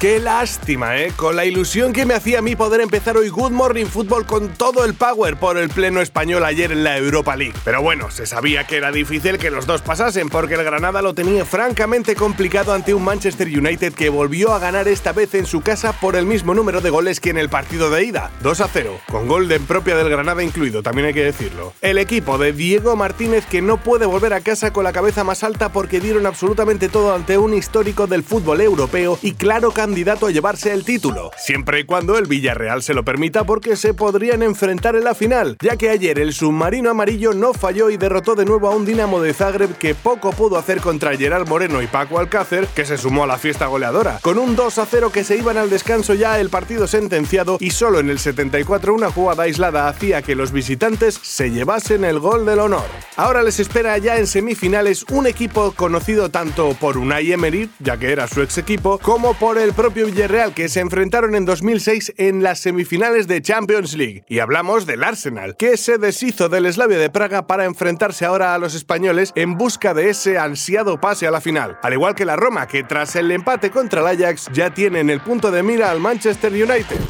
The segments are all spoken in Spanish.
Qué lástima, ¿eh? Con la ilusión que me hacía a mí poder empezar hoy Good Morning Football con todo el power por el pleno español ayer en la Europa League. Pero bueno, se sabía que era difícil que los dos pasasen porque el Granada lo tenía francamente complicado ante un Manchester United que volvió a ganar esta vez en su casa por el mismo número de goles que en el partido de ida, 2 a 0, con gol de propia del Granada incluido, también hay que decirlo. El equipo de Diego Martínez que no puede volver a casa con la cabeza más alta porque dieron absolutamente todo ante un histórico del fútbol europeo y claro que candidato a llevarse el título, siempre y cuando el Villarreal se lo permita porque se podrían enfrentar en la final, ya que ayer el submarino amarillo no falló y derrotó de nuevo a un Dinamo de Zagreb que poco pudo hacer contra Gerard Moreno y Paco Alcácer, que se sumó a la fiesta goleadora, con un 2 a 0 que se iban al descanso ya el partido sentenciado y solo en el 74 una jugada aislada hacía que los visitantes se llevasen el gol del honor. Ahora les espera ya en semifinales un equipo conocido tanto por Unai Emery, ya que era su ex equipo, como por el propio Villarreal que se enfrentaron en 2006 en las semifinales de Champions League. Y hablamos del Arsenal, que se deshizo del Slavia de Praga para enfrentarse ahora a los españoles en busca de ese ansiado pase a la final. Al igual que la Roma, que tras el empate contra el Ajax ya tiene en el punto de mira al Manchester United.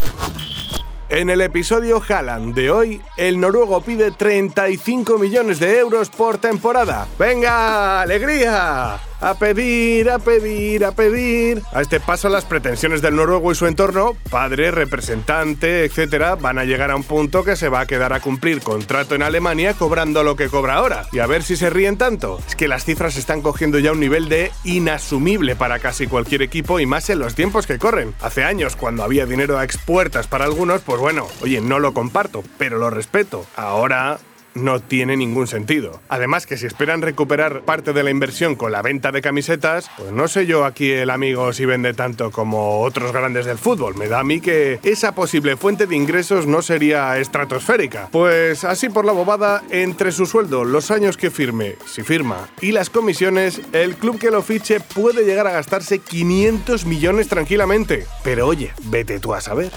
En el episodio Haaland de hoy, el noruego pide 35 millones de euros por temporada. ¡Venga, alegría! A pedir, a pedir, a pedir. A este paso las pretensiones del noruego y su entorno, padre, representante, etcétera, van a llegar a un punto que se va a quedar a cumplir contrato en Alemania cobrando lo que cobra ahora. Y a ver si se ríen tanto. Es que las cifras están cogiendo ya un nivel de inasumible para casi cualquier equipo y más en los tiempos que corren. Hace años, cuando había dinero a expuertas para algunos, pues bueno, oye, no lo comparto, pero lo respeto. Ahora no tiene ningún sentido. Además que si esperan recuperar parte de la inversión con la venta de camisetas, pues no sé yo aquí el amigo si vende tanto como otros grandes del fútbol. Me da a mí que esa posible fuente de ingresos no sería estratosférica. Pues así por la bobada, entre su sueldo, los años que firme, si firma, y las comisiones, el club que lo fiche puede llegar a gastarse 500 millones tranquilamente. Pero oye, vete tú a saber.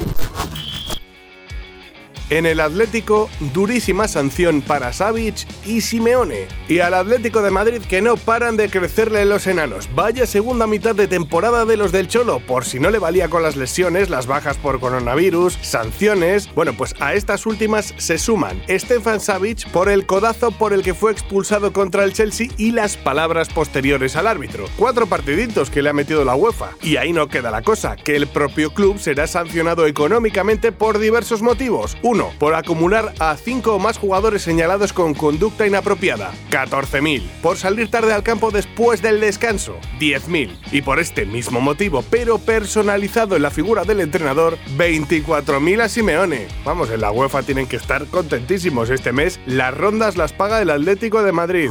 En el Atlético, durísima sanción para Savic y Simeone. Y al Atlético de Madrid que no paran de crecerle los enanos. Vaya segunda mitad de temporada de los del Cholo, por si no le valía con las lesiones, las bajas por coronavirus, sanciones. Bueno, pues a estas últimas se suman Stefan Savic por el codazo por el que fue expulsado contra el Chelsea y las palabras posteriores al árbitro. Cuatro partiditos que le ha metido la UEFA. Y ahí no queda la cosa, que el propio club será sancionado económicamente por diversos motivos. Uno, por acumular a 5 o más jugadores señalados con conducta inapropiada, 14.000. Por salir tarde al campo después del descanso, 10.000. Y por este mismo motivo, pero personalizado en la figura del entrenador, 24.000 a Simeone. Vamos, en la UEFA tienen que estar contentísimos este mes. Las rondas las paga el Atlético de Madrid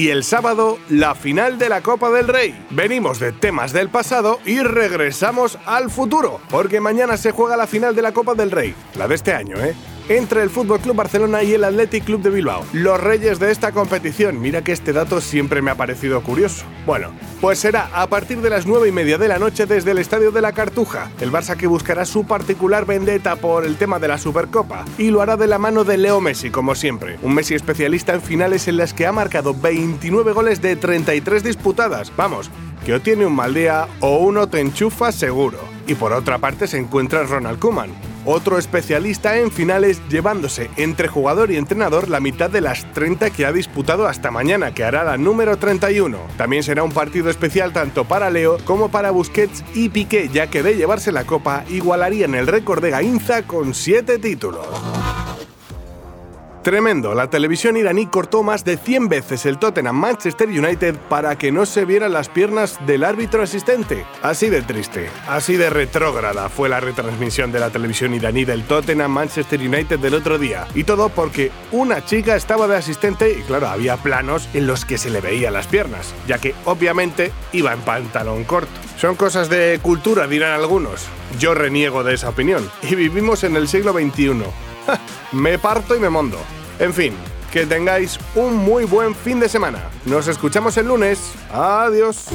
y el sábado la final de la Copa del Rey. Venimos de temas del pasado y regresamos al futuro, porque mañana se juega la final de la Copa del Rey, la de este año, ¿eh? Entre el Fútbol Club Barcelona y el Athletic Club de Bilbao, los reyes de esta competición. Mira que este dato siempre me ha parecido curioso. Bueno, pues será a partir de las 9 y media de la noche desde el Estadio de la Cartuja. El Barça que buscará su particular vendetta por el tema de la Supercopa y lo hará de la mano de Leo Messi, como siempre. Un Messi especialista en finales en las que ha marcado 29 goles de 33 disputadas. Vamos, que o tiene un mal día o uno te enchufa seguro. Y por otra parte se encuentra Ronald Koeman otro especialista en finales llevándose entre jugador y entrenador la mitad de las 30 que ha disputado hasta mañana, que hará la número 31. También será un partido especial tanto para Leo como para Busquets y Piqué, ya que de llevarse la copa igualarían el récord de Gainza con 7 títulos. Tremendo, la televisión iraní cortó más de 100 veces el Tottenham Manchester United para que no se vieran las piernas del árbitro asistente. Así de triste, así de retrógrada fue la retransmisión de la televisión iraní del Tottenham Manchester United del otro día. Y todo porque una chica estaba de asistente y claro, había planos en los que se le veían las piernas, ya que obviamente iba en pantalón corto. Son cosas de cultura, dirán algunos. Yo reniego de esa opinión. Y vivimos en el siglo XXI. me parto y me mondo. En fin, que tengáis un muy buen fin de semana. Nos escuchamos el lunes. Adiós.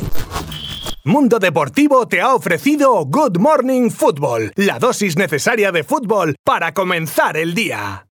Mundo Deportivo te ha ofrecido Good Morning Football, la dosis necesaria de fútbol para comenzar el día.